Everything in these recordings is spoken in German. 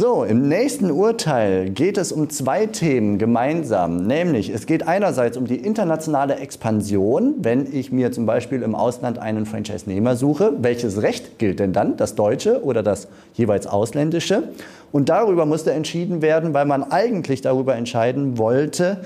So, im nächsten Urteil geht es um zwei Themen gemeinsam. Nämlich, es geht einerseits um die internationale Expansion, wenn ich mir zum Beispiel im Ausland einen Franchise-Nehmer suche. Welches Recht gilt denn dann? Das deutsche oder das jeweils ausländische? Und darüber musste entschieden werden, weil man eigentlich darüber entscheiden wollte,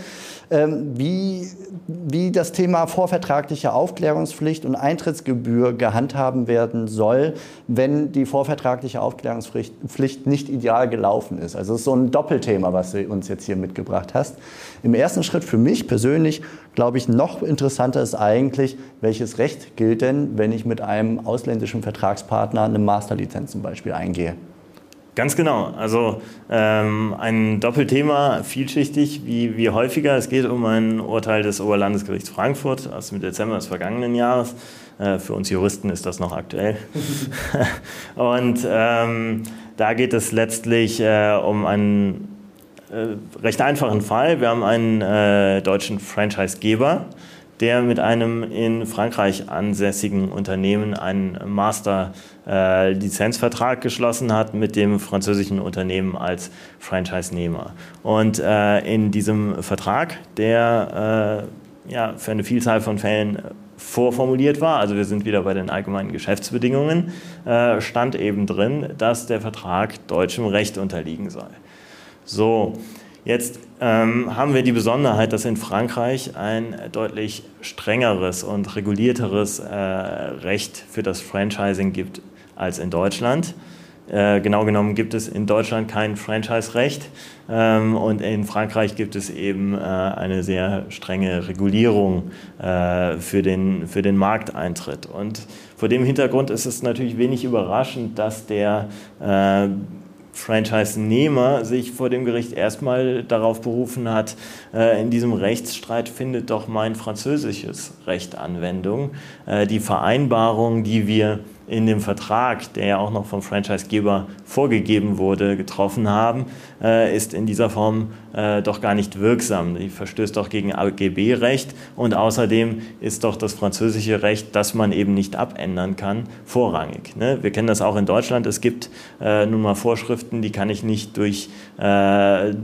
wie, wie das Thema vorvertragliche Aufklärungspflicht und Eintrittsgebühr gehandhaben werden soll, wenn die vorvertragliche Aufklärungspflicht nicht ideal gelaufen ist. Also es ist so ein Doppelthema, was du uns jetzt hier mitgebracht hast. Im ersten Schritt für mich persönlich, glaube ich, noch interessanter ist eigentlich, welches Recht gilt denn, wenn ich mit einem ausländischen Vertragspartner eine Masterlizenz zum Beispiel eingehe? Ganz genau. Also ähm, ein Doppelthema, vielschichtig wie, wie häufiger. Es geht um ein Urteil des Oberlandesgerichts Frankfurt aus dem Dezember des vergangenen Jahres. Äh, für uns Juristen ist das noch aktuell. Und ähm, da geht es letztlich äh, um einen äh, recht einfachen Fall. Wir haben einen äh, deutschen Franchisegeber, der mit einem in Frankreich ansässigen Unternehmen einen Master-Lizenzvertrag äh, geschlossen hat mit dem französischen Unternehmen als Franchise-Nehmer. Und äh, in diesem Vertrag, der äh, ja, für eine Vielzahl von Fällen vorformuliert war, also wir sind wieder bei den allgemeinen Geschäftsbedingungen, äh, stand eben drin, dass der Vertrag deutschem Recht unterliegen soll. So, Jetzt ähm, haben wir die Besonderheit, dass in Frankreich ein deutlich strengeres und regulierteres äh, Recht für das Franchising gibt als in Deutschland. Äh, genau genommen gibt es in Deutschland kein Franchise-Recht ähm, und in Frankreich gibt es eben äh, eine sehr strenge Regulierung äh, für, den, für den Markteintritt. Und vor dem Hintergrund ist es natürlich wenig überraschend, dass der äh, Franchise-Nehmer sich vor dem Gericht erstmal darauf berufen hat, äh, in diesem Rechtsstreit findet doch mein französisches Recht Anwendung. Äh, die Vereinbarung, die wir in dem Vertrag, der ja auch noch vom Franchisegeber vorgegeben wurde, getroffen haben, äh, ist in dieser Form äh, doch gar nicht wirksam. Die verstößt doch gegen AGB-Recht und außerdem ist doch das französische Recht, das man eben nicht abändern kann, vorrangig. Ne? Wir kennen das auch in Deutschland. Es gibt äh, nun mal Vorschriften, die kann ich nicht durch, äh,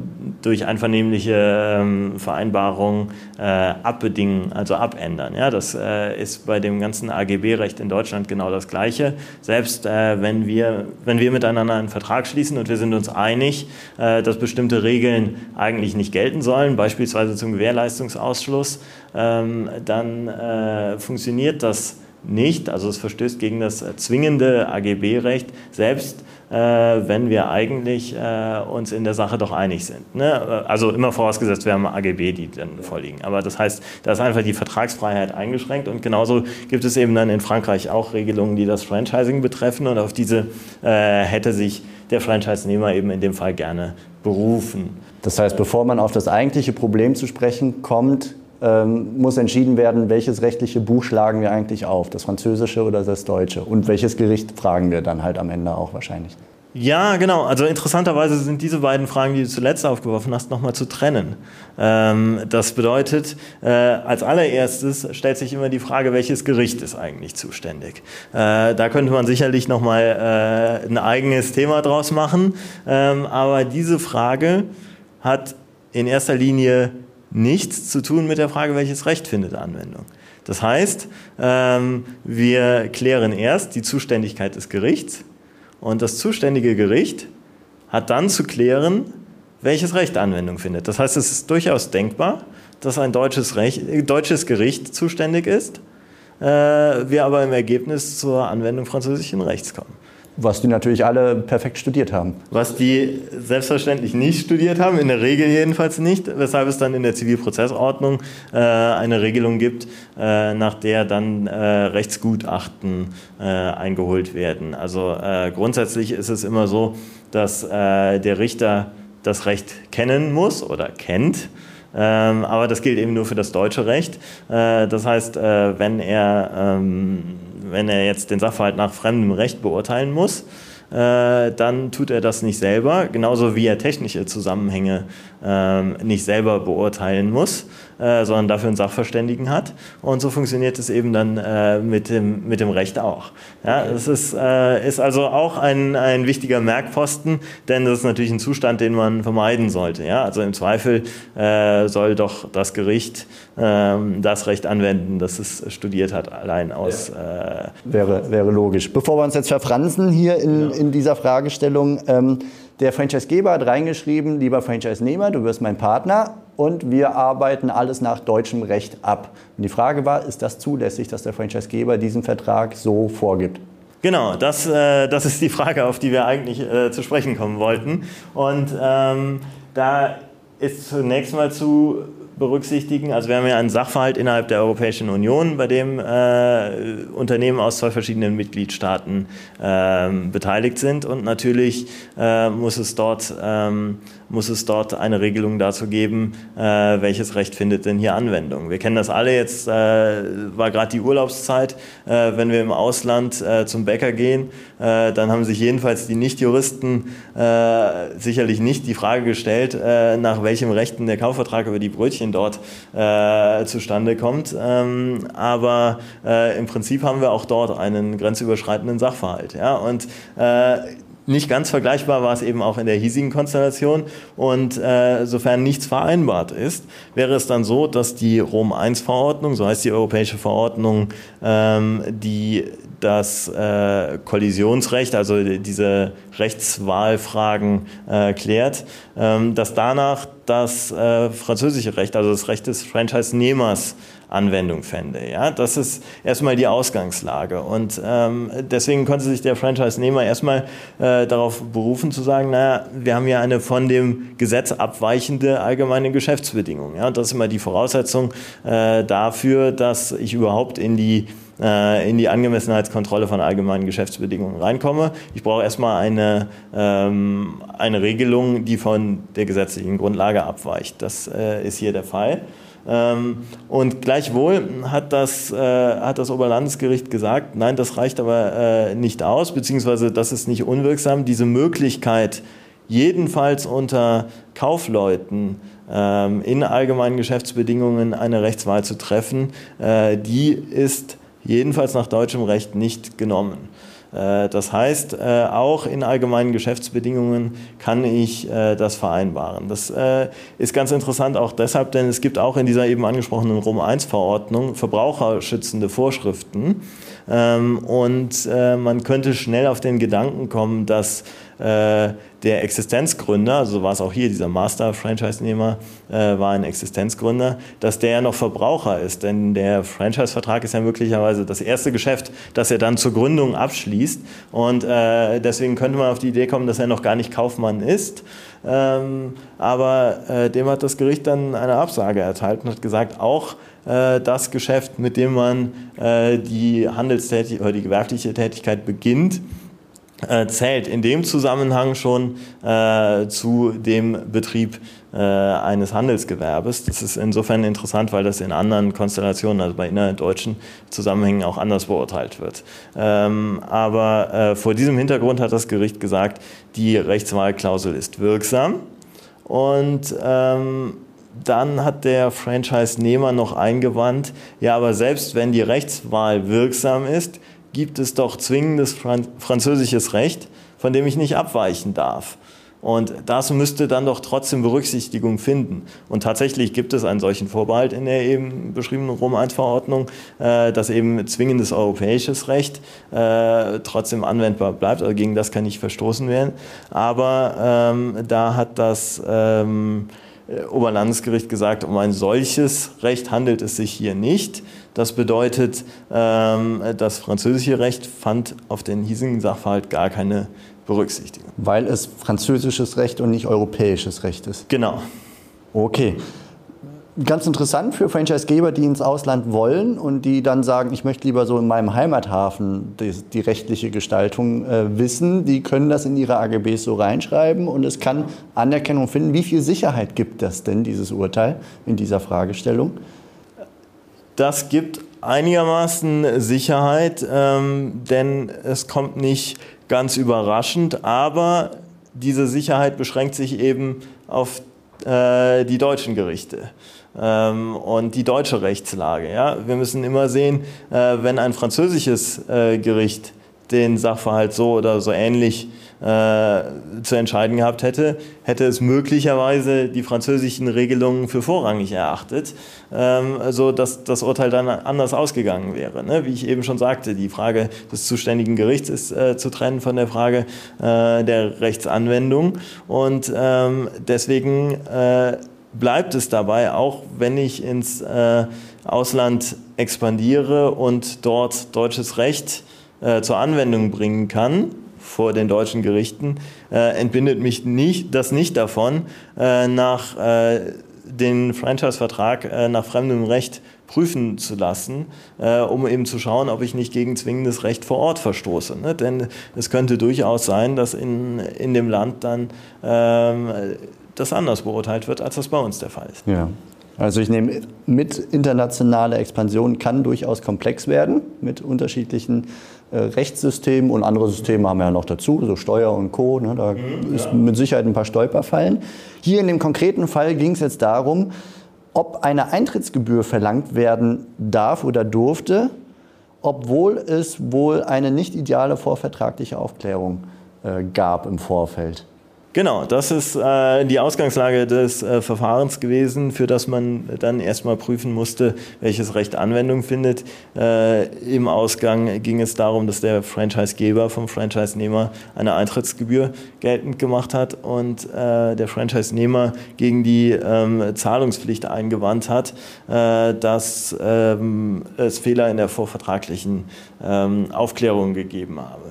durch einvernehmliche ähm, Vereinbarungen äh, abbedingen, also abändern. Ja? Das äh, ist bei dem ganzen AGB-Recht in Deutschland genau das Gleiche. Selbst wenn, wir, wenn wir miteinander einen Vertrag schließen und wir sind uns einig, äh, dass bestimmte Regeln eigentlich nicht gelten sollen, beispielsweise zum Gewährleistungsausschluss, ähm, dann äh, funktioniert das nicht. Also es verstößt gegen das zwingende AGB-Recht, selbst äh, wenn wir eigentlich äh, uns in der Sache doch einig sind. Ne? Also immer vorausgesetzt, wir haben AGB, die dann vorliegen. Aber das heißt, da ist einfach die Vertragsfreiheit eingeschränkt und genauso gibt es eben dann in Frankreich auch Regelungen, die das Franchising betreffen und auf diese äh, hätte sich der Franchise-Nehmer eben in dem Fall gerne berufen. Das heißt, bevor man auf das eigentliche Problem zu sprechen kommt, ähm, muss entschieden werden, welches rechtliche Buch schlagen wir eigentlich auf, das französische oder das deutsche. Und welches Gericht fragen wir dann halt am Ende auch wahrscheinlich. Ja, genau. Also interessanterweise sind diese beiden Fragen, die du zuletzt aufgeworfen hast, nochmal zu trennen. Ähm, das bedeutet, äh, als allererstes stellt sich immer die Frage, welches Gericht ist eigentlich zuständig. Äh, da könnte man sicherlich nochmal äh, ein eigenes Thema draus machen. Ähm, aber diese Frage hat in erster Linie nichts zu tun mit der Frage, welches Recht findet Anwendung. Das heißt, ähm, wir klären erst die Zuständigkeit des Gerichts und das zuständige Gericht hat dann zu klären, welches Recht Anwendung findet. Das heißt, es ist durchaus denkbar, dass ein deutsches, Recht, deutsches Gericht zuständig ist, äh, wir aber im Ergebnis zur Anwendung französischen Rechts kommen. Was die natürlich alle perfekt studiert haben. Was die selbstverständlich nicht studiert haben, in der Regel jedenfalls nicht, weshalb es dann in der Zivilprozessordnung äh, eine Regelung gibt, äh, nach der dann äh, Rechtsgutachten äh, eingeholt werden. Also äh, grundsätzlich ist es immer so, dass äh, der Richter das Recht kennen muss oder kennt. Ähm, aber das gilt eben nur für das deutsche Recht. das heißt, wenn er ähm, wenn er jetzt den Sachverhalt nach fremdem Recht beurteilen muss, äh, dann tut er das nicht selber, genauso wie er technische Zusammenhänge ähm, nicht selber beurteilen muss, äh, sondern dafür einen Sachverständigen hat. Und so funktioniert es eben dann äh, mit, dem, mit dem Recht auch. Ja, das ist, äh, ist also auch ein, ein wichtiger Merkposten, denn das ist natürlich ein Zustand, den man vermeiden sollte. Ja? Also im Zweifel äh, soll doch das Gericht ähm, das Recht anwenden, das es studiert hat, allein aus. Ja. Äh wäre, wäre logisch. Bevor wir uns jetzt verfransen hier in, ja. in dieser Fragestellung, ähm, der Franchisegeber hat reingeschrieben, lieber Franchise-Nehmer, du wirst mein Partner und wir arbeiten alles nach deutschem Recht ab. Und die Frage war, ist das zulässig, dass der Franchisegeber diesen Vertrag so vorgibt? Genau, das, äh, das ist die Frage, auf die wir eigentlich äh, zu sprechen kommen wollten. Und ähm, da ist zunächst mal zu berücksichtigen. Also wir haben ja einen Sachverhalt innerhalb der Europäischen Union, bei dem äh, Unternehmen aus zwei verschiedenen Mitgliedstaaten äh, beteiligt sind und natürlich äh, muss es dort ähm, muss es dort eine Regelung dazu geben, äh, welches Recht findet denn hier Anwendung. Wir kennen das alle, jetzt äh, war gerade die Urlaubszeit, äh, wenn wir im Ausland äh, zum Bäcker gehen, äh, dann haben sich jedenfalls die Nichtjuristen äh, sicherlich nicht die Frage gestellt, nach welchem Rechten der Kaufvertrag über die Brötchen dort zustande kommt. Ähm, aber im Prinzip haben wir auch dort einen grenzüberschreitenden Sachverhalt. Ja? Und nicht ganz vergleichbar war es eben auch in der hiesigen Konstellation. Und äh, sofern nichts vereinbart ist, wäre es dann so, dass die Rom-I-Verordnung, so heißt die europäische Verordnung, ähm, die das äh, Kollisionsrecht, also diese Rechtswahlfragen äh, klärt, ähm, dass danach das äh, französische Recht, also das Recht des Franchise-Nehmers, Anwendung fände. Ja, das ist erstmal die Ausgangslage. Und ähm, deswegen konnte sich der Franchise-Nehmer erstmal äh, darauf berufen zu sagen, naja, wir haben ja eine von dem Gesetz abweichende allgemeine Geschäftsbedingung. Ja, und das ist immer die Voraussetzung äh, dafür, dass ich überhaupt in die äh, in die Angemessenheitskontrolle von allgemeinen Geschäftsbedingungen reinkomme. Ich brauche erstmal eine, ähm, eine Regelung, die von der gesetzlichen Grundlage abweicht. Das äh, ist hier der Fall. Ähm, und gleichwohl hat das, äh, hat das Oberlandesgericht gesagt, nein, das reicht aber äh, nicht aus, beziehungsweise das ist nicht unwirksam. Diese Möglichkeit, jedenfalls unter Kaufleuten ähm, in allgemeinen Geschäftsbedingungen eine Rechtswahl zu treffen, äh, die ist jedenfalls nach deutschem Recht nicht genommen. Äh, das heißt, äh, auch in allgemeinen Geschäftsbedingungen kann ich äh, das vereinbaren. Das ist ganz interessant auch deshalb, denn es gibt auch in dieser eben angesprochenen Rom-1-Verordnung verbraucherschützende Vorschriften. Ähm, und man könnte schnell auf den Gedanken kommen, dass der Existenzgründer, also war es auch hier, dieser Master-Franchise-Nehmer äh, war ein Existenzgründer, dass der ja noch Verbraucher ist. Denn der Franchise-Vertrag ist ja möglicherweise das erste Geschäft, das er dann zur Gründung abschließt. Und äh, deswegen könnte man auf die Idee kommen, dass er noch gar nicht Kaufmann ist. Ähm, aber äh, dem hat das Gericht dann eine Absage erteilt und hat gesagt, auch äh, das Geschäft, mit dem man äh, die Handelstätigkeit oder die gewerbliche Tätigkeit beginnt, äh, zählt in dem Zusammenhang schon äh, zu dem Betrieb äh, eines Handelsgewerbes. Das ist insofern interessant, weil das in anderen Konstellationen, also bei innerdeutschen Zusammenhängen auch anders beurteilt wird. Ähm, aber äh, vor diesem Hintergrund hat das Gericht gesagt, die Rechtswahlklausel ist wirksam und ähm, dann hat der Franchise-Nehmer noch eingewandt, ja, aber selbst wenn die Rechtswahl wirksam ist, gibt es doch zwingendes französisches Recht, von dem ich nicht abweichen darf. Und das müsste dann doch trotzdem Berücksichtigung finden. Und tatsächlich gibt es einen solchen Vorbehalt in der eben beschriebenen Rom-1-Verordnung, äh, dass eben zwingendes europäisches Recht äh, trotzdem anwendbar bleibt. Also gegen das kann nicht verstoßen werden. Aber ähm, da hat das ähm, Oberlandesgericht gesagt, um ein solches Recht handelt es sich hier nicht. Das bedeutet, ähm, das französische Recht fand auf den hiesigen Sachverhalt gar keine Berücksichtigung. Weil es französisches Recht und nicht europäisches Recht ist. Genau. Okay. Ganz interessant für Franchisegeber, die ins Ausland wollen und die dann sagen, ich möchte lieber so in meinem Heimathafen die, die rechtliche Gestaltung äh, wissen. Die können das in ihre AGBs so reinschreiben und es kann Anerkennung finden. Wie viel Sicherheit gibt das denn, dieses Urteil in dieser Fragestellung? Das gibt einigermaßen Sicherheit, ähm, denn es kommt nicht ganz überraschend, aber diese Sicherheit beschränkt sich eben auf äh, die deutschen Gerichte. ähm, und die deutsche Rechtslage. Ja? Wir müssen immer sehen, äh, wenn ein französisches äh, Gericht den Sachverhalt so oder so ähnlich äh, zu entscheiden gehabt hätte, hätte es möglicherweise die französischen Regelungen für vorrangig erachtet, ähm, so dass das Urteil dann anders ausgegangen wäre. Ne? Wie ich eben schon sagte, die Frage des zuständigen Gerichts ist äh, zu trennen von der Frage äh, der Rechtsanwendung und ähm, deswegen äh, bleibt es dabei, auch wenn ich ins äh, Ausland expandiere und dort deutsches Recht äh, zur Anwendung bringen kann vor den deutschen Gerichten, äh, entbindet mich nicht, das nicht davon, äh, nach äh, den Franchise-Vertrag äh, nach fremdem Recht prüfen zu lassen, äh, um eben zu schauen, ob ich nicht gegen zwingendes Recht vor Ort verstoße. Ne? Denn es könnte durchaus sein, dass in, in dem Land dann ähm, das anders beurteilt wird, als das bei uns der Fall ist. Ja. Also ich nehme mit, internationale Expansion kann durchaus komplex werden mit unterschiedlichen äh, Rechtssystemen und andere Systeme haben wir ja noch dazu, so Steuer und Co. Ne, da mhm, ist ja. mit Sicherheit ein paar Stolperfallen. Hier in dem konkreten Fall ging es jetzt darum, ob eine Eintrittsgebühr verlangt werden darf oder durfte, obwohl es wohl eine nicht ideale vorvertragliche Aufklärung äh, gab im Vorfeld. Genau, das ist äh, die Ausgangslage des äh, Verfahrens gewesen, für das man dann erstmal prüfen musste, welches Recht Anwendung findet. Äh, Im Ausgang ging es darum, dass der Franchisegeber vom Franchise-Nehmer eine Eintrittsgebühr geltend gemacht hat und äh, der Franchise-Nehmer gegen die ähm, Zahlungspflicht eingewandt hat, äh, dass ähm, es Fehler in der vorvertraglichen ähm, Aufklärung gegeben habe.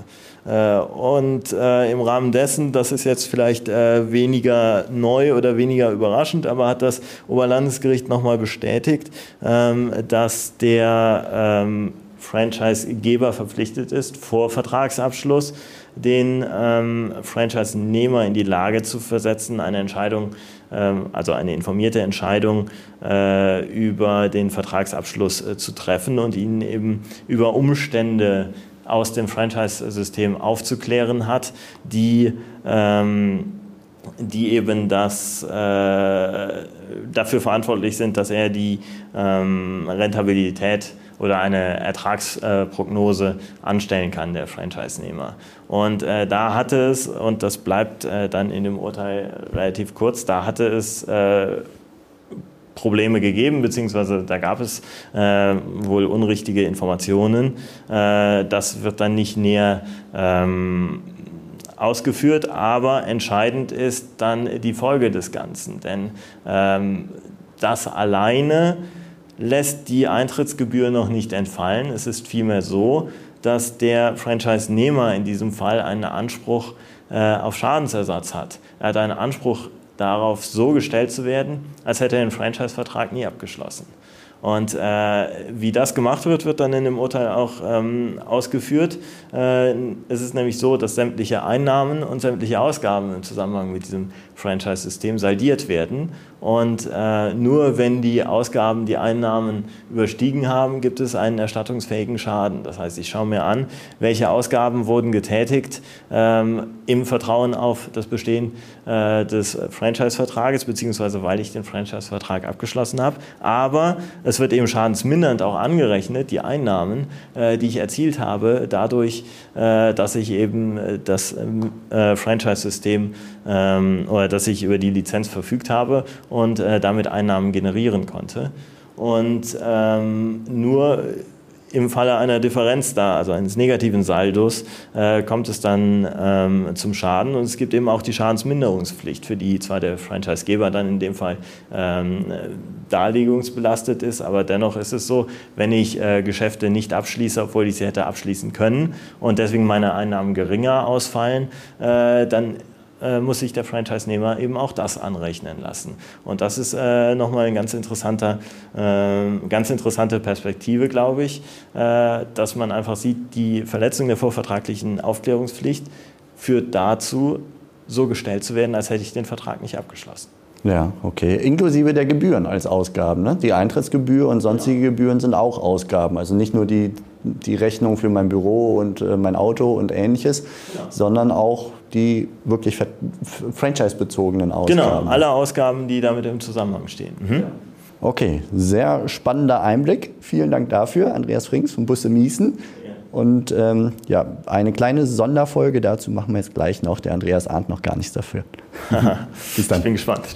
Äh, und äh, im Rahmen dessen, das ist jetzt vielleicht äh, weniger neu oder weniger überraschend, aber hat das Oberlandesgericht nochmal bestätigt, ähm, dass der ähm, Franchisegeber verpflichtet ist, vor Vertragsabschluss den ähm, Franchise-Nehmer in die Lage zu versetzen, eine Entscheidung, ähm, also eine informierte Entscheidung über den Vertragsabschluss zu treffen und ihn eben über Umstände aus dem Franchise-System aufzuklären hat, die, ähm, die eben das, äh, dafür verantwortlich sind, dass er die ähm, Rentabilität oder eine Ertragsprognose äh, anstellen kann, der Franchise-Nehmer. Und äh, da hatte es, und das bleibt äh, dann in dem Urteil relativ kurz, da hatte es äh, Probleme gegeben, beziehungsweise da gab es äh, wohl unrichtige Informationen. Äh, das wird dann nicht näher ähm, ausgeführt, aber entscheidend ist dann die Folge des Ganzen. Denn ähm, das alleine lässt die Eintrittsgebühr noch nicht entfallen. Es ist vielmehr so, dass der Franchise-Nehmer in diesem Fall einen Anspruch äh, auf Schadensersatz hat. Er hat einen Anspruch darauf so gestellt zu werden, als hätte er den Franchise-Vertrag nie abgeschlossen. Und äh, wie das gemacht wird, wird dann in dem Urteil auch ähm, ausgeführt. Äh, es ist nämlich so, dass sämtliche Einnahmen und sämtliche Ausgaben im Zusammenhang mit diesem Franchise-System saldiert werden. Und äh, nur wenn die Ausgaben die Einnahmen überstiegen haben, gibt es einen erstattungsfähigen Schaden. Das heißt, ich schaue mir an, welche Ausgaben wurden getätigt ähm, im Vertrauen auf das Bestehen äh, des Franchise-Vertrages, beziehungsweise weil ich den Franchise-Vertrag abgeschlossen habe. Aber es wird eben schadensmindernd auch angerechnet, die Einnahmen, äh, die ich erzielt habe, dadurch, äh, dass ich eben äh, das ähm, äh, Franchise-System ähm, oder dass ich über die Lizenz verfügt habe und äh, damit Einnahmen generieren konnte. Und ähm, nur im Falle einer Differenz da, also eines negativen Saldos, äh, kommt es dann ähm, zum Schaden. Und es gibt eben auch die Schadensminderungspflicht, für die zwar der Franchisegeber dann in dem Fall ähm, darlegungsbelastet ist, aber dennoch ist es so, wenn ich äh, Geschäfte nicht abschließe, obwohl ich sie hätte abschließen können und deswegen meine Einnahmen geringer ausfallen, äh, dann muss sich der Franchise-Nehmer eben auch das anrechnen lassen. Und das ist äh, nochmal eine ganz, interessanter, äh, ganz interessante Perspektive, glaube ich, äh, dass man einfach sieht, die Verletzung der vorvertraglichen Aufklärungspflicht führt dazu, so gestellt zu werden, als hätte ich den Vertrag nicht abgeschlossen. Ja, okay. Inklusive der Gebühren als Ausgaben. Ne? Die Eintrittsgebühr und sonstige ja. Gebühren sind auch Ausgaben. Also nicht nur die, die Rechnung für mein Büro und äh, mein Auto und ähnliches, ja. sondern auch die wirklich franchise-bezogenen Ausgaben. Genau, alle Ausgaben, die damit im Zusammenhang stehen. Mhm. Okay, sehr spannender Einblick. Vielen Dank dafür, Andreas Frings von Busse Miesen. Und ähm, ja, eine kleine Sonderfolge dazu machen wir jetzt gleich noch. Der Andreas ahnt noch gar nichts dafür. Bis dann. Ich bin gespannt.